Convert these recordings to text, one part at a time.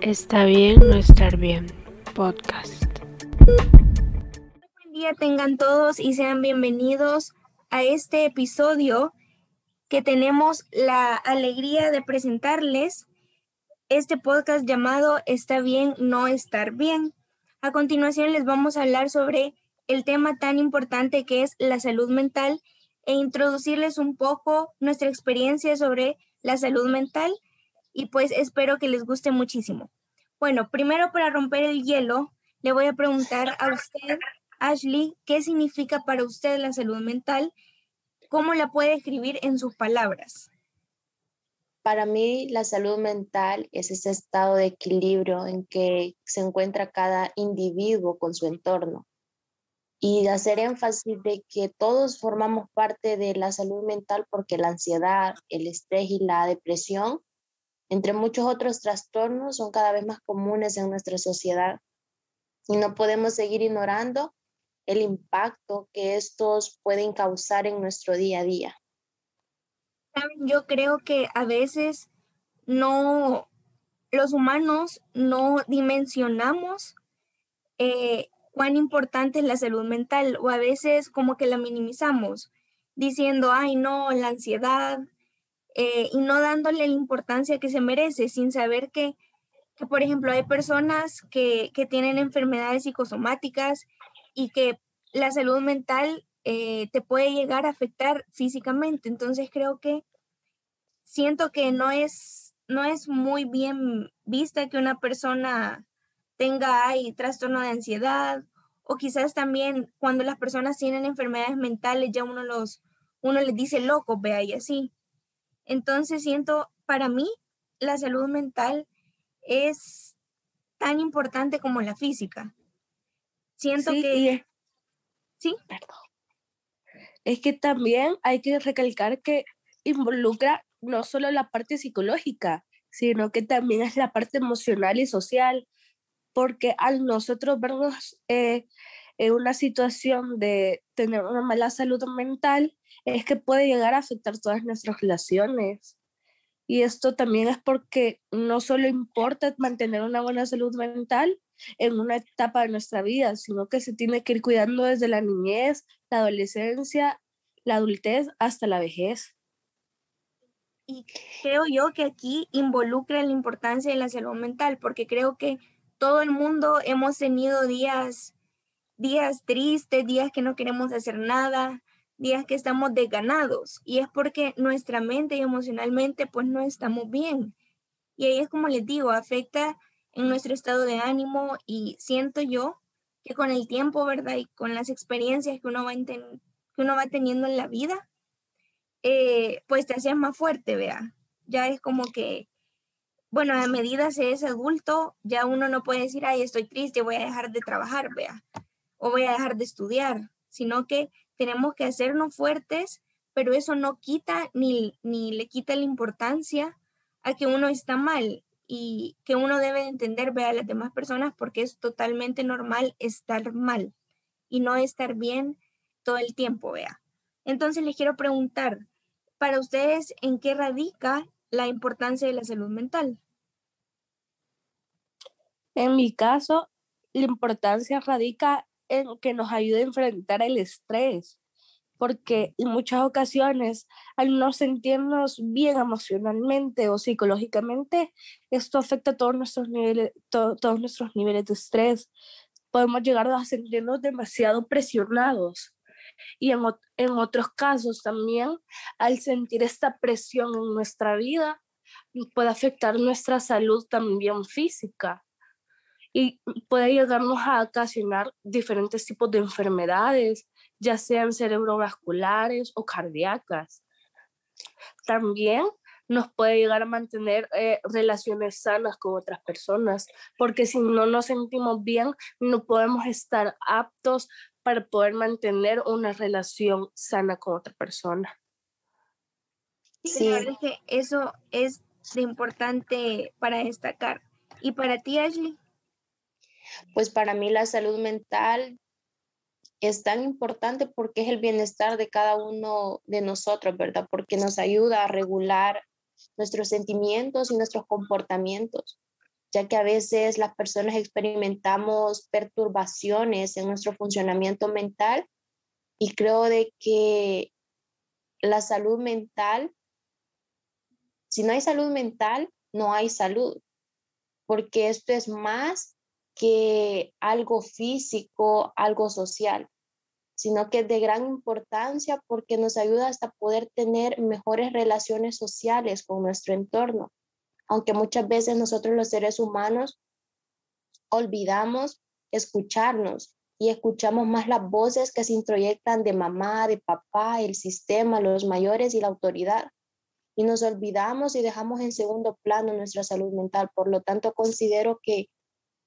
Está bien no estar bien. Podcast. Buen día tengan todos y sean bienvenidos a este episodio que tenemos la alegría de presentarles este podcast llamado Está bien no estar bien. A continuación les vamos a hablar sobre el tema tan importante que es la salud mental e introducirles un poco nuestra experiencia sobre la salud mental y pues espero que les guste muchísimo. Bueno, primero para romper el hielo, le voy a preguntar a usted, Ashley, ¿qué significa para usted la salud mental? ¿Cómo la puede escribir en sus palabras? Para mí, la salud mental es ese estado de equilibrio en que se encuentra cada individuo con su entorno y hacer énfasis de que todos formamos parte de la salud mental porque la ansiedad, el estrés y la depresión, entre muchos otros trastornos, son cada vez más comunes en nuestra sociedad y no podemos seguir ignorando el impacto que estos pueden causar en nuestro día a día. Yo creo que a veces no, los humanos no dimensionamos eh, cuán importante es la salud mental o a veces como que la minimizamos diciendo, ay no, la ansiedad eh, y no dándole la importancia que se merece sin saber que, que por ejemplo, hay personas que, que, tienen enfermedades psicosomáticas y que la salud mental eh, te puede llegar a afectar físicamente. Entonces creo que siento que no es, no es muy bien vista que una persona tenga ahí trastorno de ansiedad o quizás también cuando las personas tienen enfermedades mentales ya uno los uno les dice loco, vea y así. Entonces siento para mí la salud mental es tan importante como la física. Siento que sí, perdón. Es que también hay que recalcar que involucra no solo la parte psicológica, sino que también es la parte emocional y social porque al nosotros vernos eh, en una situación de tener una mala salud mental, es que puede llegar a afectar todas nuestras relaciones. Y esto también es porque no solo importa mantener una buena salud mental en una etapa de nuestra vida, sino que se tiene que ir cuidando desde la niñez, la adolescencia, la adultez hasta la vejez. Y creo yo que aquí involucra la importancia de la salud mental, porque creo que todo el mundo hemos tenido días, días tristes, días que no queremos hacer nada, días que estamos desganados y es porque nuestra mente y emocionalmente pues no estamos bien. Y ahí es como les digo, afecta en nuestro estado de ánimo y siento yo que con el tiempo, ¿verdad? Y con las experiencias que uno va, que uno va teniendo en la vida, eh, pues te haces más fuerte, vea. Ya es como que bueno, a medida se es adulto, ya uno no puede decir, ay, estoy triste, voy a dejar de trabajar, vea, o voy a dejar de estudiar, sino que tenemos que hacernos fuertes, pero eso no quita ni, ni le quita la importancia a que uno está mal y que uno debe entender, vea, a las demás personas porque es totalmente normal estar mal y no estar bien todo el tiempo, vea. Entonces les quiero preguntar, para ustedes, ¿en qué radica la importancia de la salud mental? En mi caso, la importancia radica en que nos ayude a enfrentar el estrés, porque en muchas ocasiones, al no sentirnos bien emocionalmente o psicológicamente, esto afecta todos nuestros niveles, todos nuestros niveles de estrés. Podemos llegar a sentirnos demasiado presionados y en otros casos también, al sentir esta presión en nuestra vida, puede afectar nuestra salud también física y puede llegarnos a ocasionar diferentes tipos de enfermedades, ya sean cerebrovasculares o cardíacas. También nos puede llegar a mantener eh, relaciones sanas con otras personas, porque si no nos sentimos bien, no podemos estar aptos para poder mantener una relación sana con otra persona. Sí, que eso es de importante para destacar. ¿Y para ti, Ashley? Pues para mí la salud mental es tan importante porque es el bienestar de cada uno de nosotros, ¿verdad? Porque nos ayuda a regular nuestros sentimientos y nuestros comportamientos, ya que a veces las personas experimentamos perturbaciones en nuestro funcionamiento mental y creo de que la salud mental, si no hay salud mental, no hay salud, porque esto es más que algo físico, algo social sino que es de gran importancia porque nos ayuda hasta poder tener mejores relaciones sociales con nuestro entorno. Aunque muchas veces nosotros los seres humanos olvidamos escucharnos y escuchamos más las voces que se introyectan de mamá, de papá, el sistema, los mayores y la autoridad. Y nos olvidamos y dejamos en segundo plano nuestra salud mental. Por lo tanto, considero que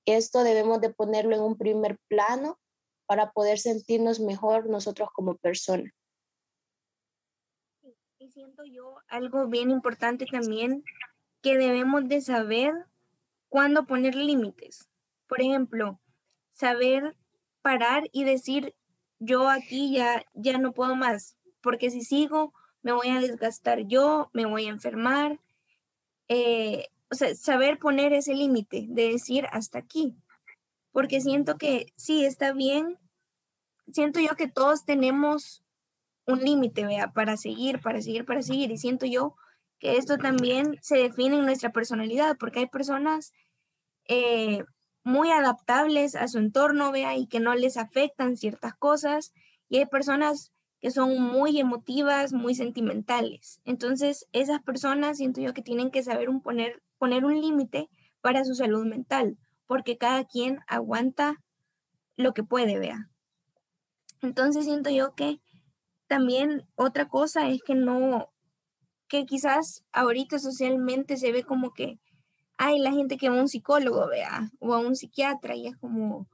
esto debemos de ponerlo en un primer plano para poder sentirnos mejor nosotros como personas. Y siento yo algo bien importante también, que debemos de saber cuándo poner límites. Por ejemplo, saber parar y decir, yo aquí ya, ya no puedo más, porque si sigo, me voy a desgastar yo, me voy a enfermar. Eh, o sea, saber poner ese límite de decir hasta aquí, porque siento que sí, está bien siento yo que todos tenemos un límite, vea, para seguir, para seguir, para seguir. Y siento yo que esto también se define en nuestra personalidad, porque hay personas eh, muy adaptables a su entorno, vea, y que no les afectan ciertas cosas. Y hay personas que son muy emotivas, muy sentimentales. Entonces, esas personas siento yo que tienen que saber un poner, poner un límite para su salud mental, porque cada quien aguanta lo que puede, vea. Entonces siento yo que también otra cosa es que no, que quizás ahorita socialmente se ve como que hay la gente que va a un psicólogo, vea, o a un psiquiatra y es como,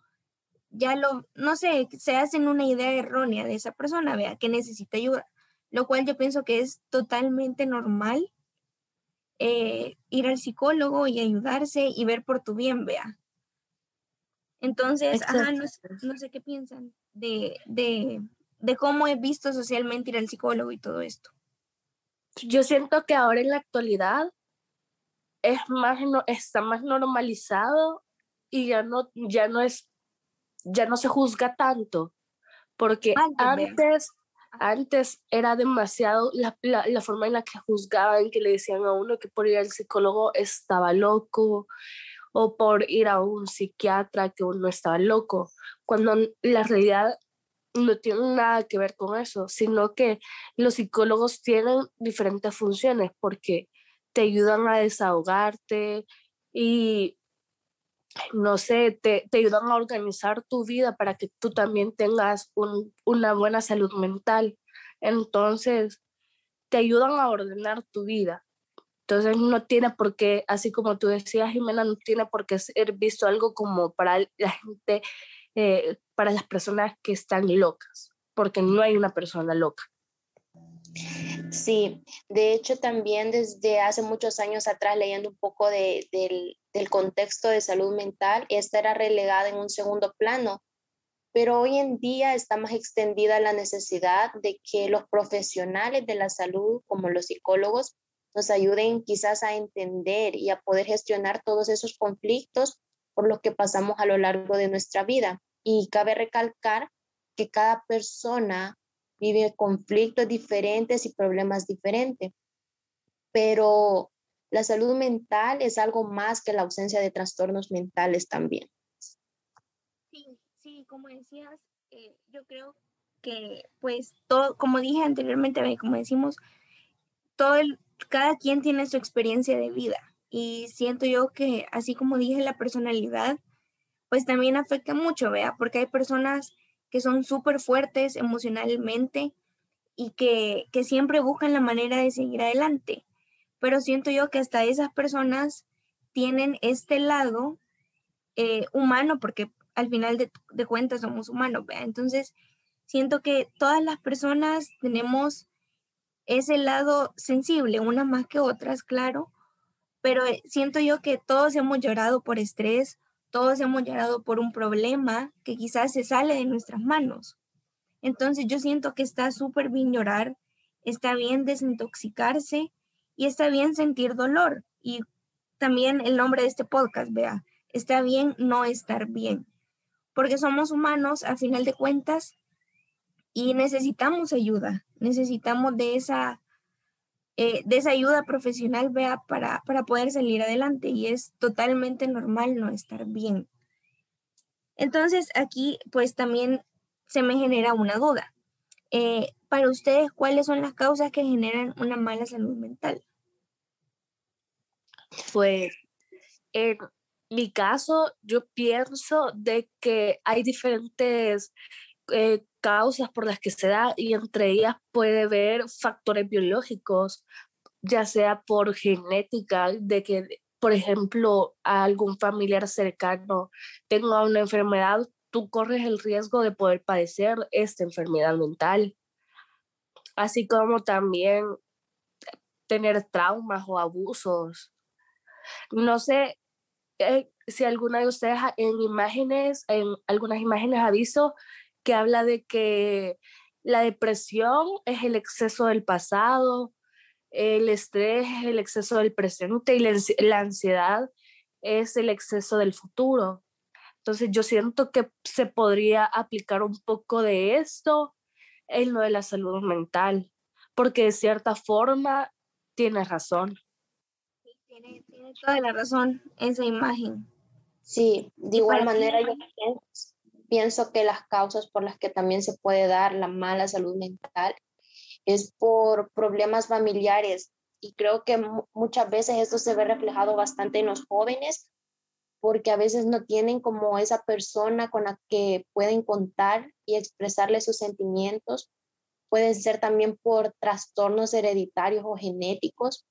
ya lo, no sé, se hacen una idea errónea de esa persona, vea, que necesita ayuda, lo cual yo pienso que es totalmente normal eh, ir al psicólogo y ayudarse y ver por tu bien, vea. Entonces, ajá, no, sé qué piensan de, de, de cómo he visto socialmente ir al psicólogo y todo esto. Yo siento que ahora en la actualidad es más, no, está más normalizado y ya no, ya no es, ya no se juzga tanto, porque antes, antes era demasiado la, la, forma en la que juzgaban, que le decían a uno que por ir al psicólogo estaba loco, o por ir a un psiquiatra que uno estaba loco, cuando la realidad no tiene nada que ver con eso, sino que los psicólogos tienen diferentes funciones porque te ayudan a desahogarte y, no sé, te, te ayudan a organizar tu vida para que tú también tengas un, una buena salud mental. Entonces, te ayudan a ordenar tu vida. Entonces no tiene por qué, así como tú decías, Jimena, no tiene por qué ser visto algo como para la gente, eh, para las personas que están locas, porque no hay una persona loca. Sí, de hecho también desde hace muchos años atrás, leyendo un poco de, del, del contexto de salud mental, esta era relegada en un segundo plano, pero hoy en día está más extendida la necesidad de que los profesionales de la salud, como los psicólogos, nos ayuden quizás a entender y a poder gestionar todos esos conflictos por los que pasamos a lo largo de nuestra vida. Y cabe recalcar que cada persona vive conflictos diferentes y problemas diferentes, pero la salud mental es algo más que la ausencia de trastornos mentales también. Sí, sí, como decías, eh, yo creo que pues todo, como dije anteriormente, como decimos, todo el, cada quien tiene su experiencia de vida y siento yo que así como dije la personalidad, pues también afecta mucho, vea, porque hay personas que son súper fuertes emocionalmente y que, que siempre buscan la manera de seguir adelante. Pero siento yo que hasta esas personas tienen este lado eh, humano, porque al final de, de cuentas somos humanos, ¿vea? Entonces, siento que todas las personas tenemos ese lado sensible, unas más que otras, claro, pero eh, siento yo que todos hemos llorado por estrés, todos hemos llorado por un problema que quizás se sale de nuestras manos. Entonces yo siento que está súper bien llorar, está bien desintoxicarse Y está bien sentir dolor. Y también el nombre de este podcast, vea, está bien no estar bien. Porque somos humanos a final de cuentas y necesitamos ayuda, necesitamos de esa, eh, ayuda profesional, vea, para, para poder salir adelante y es totalmente normal no estar bien. Entonces aquí pues también se me genera una duda. Eh, para ustedes, ¿cuáles son las causas que generan una mala salud mental? Pues en mi caso, yo pienso de que hay diferentes eh, causas por las que se da y entre ellas puede haber factores biológicos, ya sea por genética, de que, por ejemplo, algún familiar cercano tenga una enfermedad, tú corres el riesgo de poder padecer esta enfermedad mental, así como también tener traumas o abusos. No sé eh, si alguna de ustedes en imágenes, en algunas imágenes ha visto que habla de que la depresión es el exceso del pasado, el estrés es el exceso del presente y la ansiedad es el exceso del futuro. Entonces yo siento que se podría aplicar un poco de esto en lo de la salud mental, porque de cierta forma tiene razón. tiene, toda la razón esa imagen. Sí, de igual manera yo pienso que las causas por las que también se puede dar la mala salud mental es por problemas familiares y creo que muchas veces esto se ve reflejado bastante en los jóvenes porque a veces no tienen como esa persona con la que pueden contar y expresarle sus sentimientos. Pueden ser también por trastornos hereditarios o genéticos.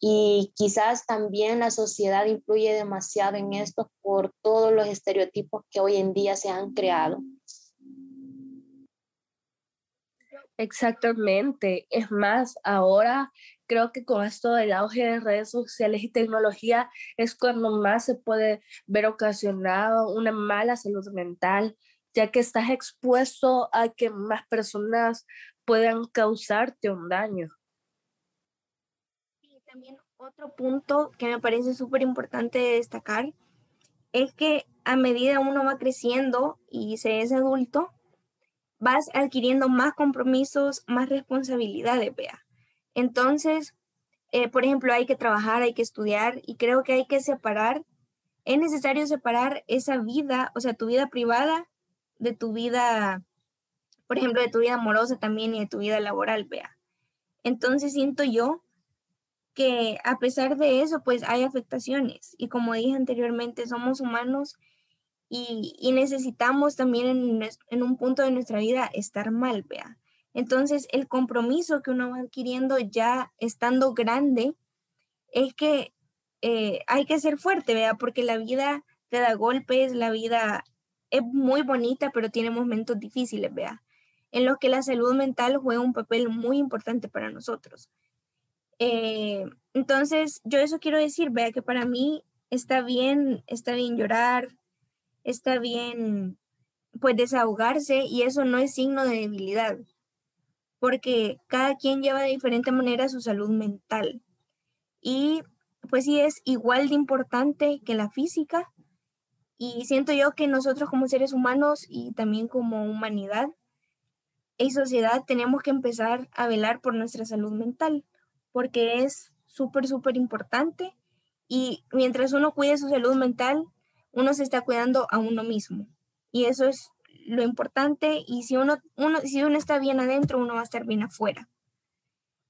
Y quizás también la sociedad influye demasiado en esto por todos los estereotipos que hoy en día se han creado. Exactamente. Es más, ahora creo que con esto del auge de redes sociales y tecnología es cuando más se puede ver ocasionado una mala salud mental, ya que estás expuesto a que más personas puedan causarte un daño. También otro punto que me parece súper importante destacar es que a medida uno va creciendo y se es adulto, vas adquiriendo más compromisos, más responsabilidades, vea. Entonces, eh, por ejemplo, hay que trabajar, hay que estudiar y creo que hay que separar, es necesario separar esa vida, o sea, tu vida privada de tu vida, por ejemplo, de tu vida amorosa también y de tu vida laboral, vea. Entonces siento yo que a pesar de eso, pues hay afectaciones y como dije anteriormente, somos humanos y, necesitamos también en, un punto de nuestra vida estar mal, vea. Entonces, el compromiso que uno va adquiriendo ya estando grande es que eh, hay que ser fuerte, vea, porque la vida te da golpes, la vida es muy bonita, pero tiene momentos difíciles, vea, en los que la salud mental juega un papel muy importante para nosotros. Eh, entonces, yo eso quiero decir, vea, que para mí está bien, está bien llorar, está bien, pues desahogarse y eso no es signo de debilidad porque cada quien lleva de diferente manera su salud mental. Y pues sí es igual de importante que la física. Y siento yo que nosotros como seres humanos y también como humanidad y sociedad tenemos que empezar a velar por nuestra salud mental, porque es súper, súper importante. Y mientras uno cuide su salud mental, uno se está cuidando a uno mismo. Y eso es lo importante y si uno, uno, si uno está bien adentro, uno va a estar bien afuera.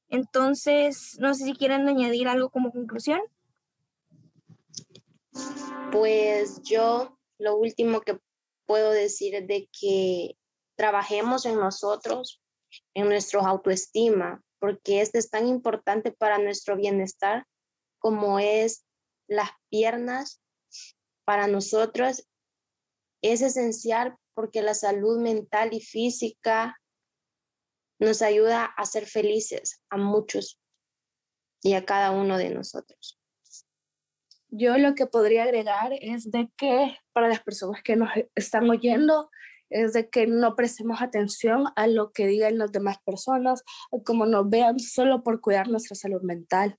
Entonces, no sé si quieren añadir algo como conclusión. Pues yo lo último que puedo decir es de que trabajemos en nosotros, en nuestra autoestima, porque este es tan importante para nuestro bienestar como es las piernas para nosotros. Es esencial porque la salud mental y física nos ayuda a ser felices a muchos y a cada uno de nosotros. Yo lo que podría agregar es de que para las personas que nos están oyendo, es de que no prestemos atención a lo que digan las demás personas, como nos vean solo por cuidar nuestra salud mental,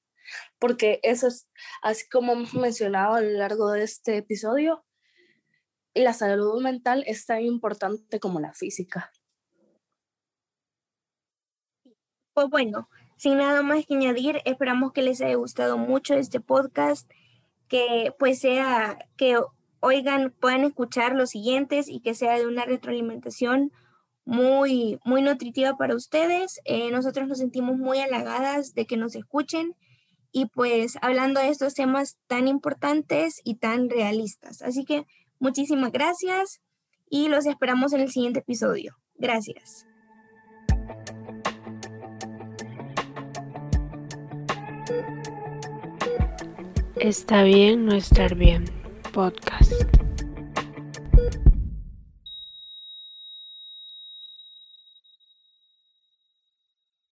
porque eso es, así como hemos mencionado a lo largo de este episodio, la salud mental es tan importante como la física. Pues bueno, sin nada más que añadir, esperamos que les haya gustado mucho este podcast, que pues sea, que oigan, puedan escuchar los siguientes y que sea de una retroalimentación muy, muy nutritiva para ustedes. Eh, nosotros nos sentimos muy halagadas de que nos escuchen y pues hablando de estos temas tan importantes y tan realistas. Así que muchísimas gracias y los esperamos en el siguiente episodio. Gracias. Está bien no estar bien. Podcast.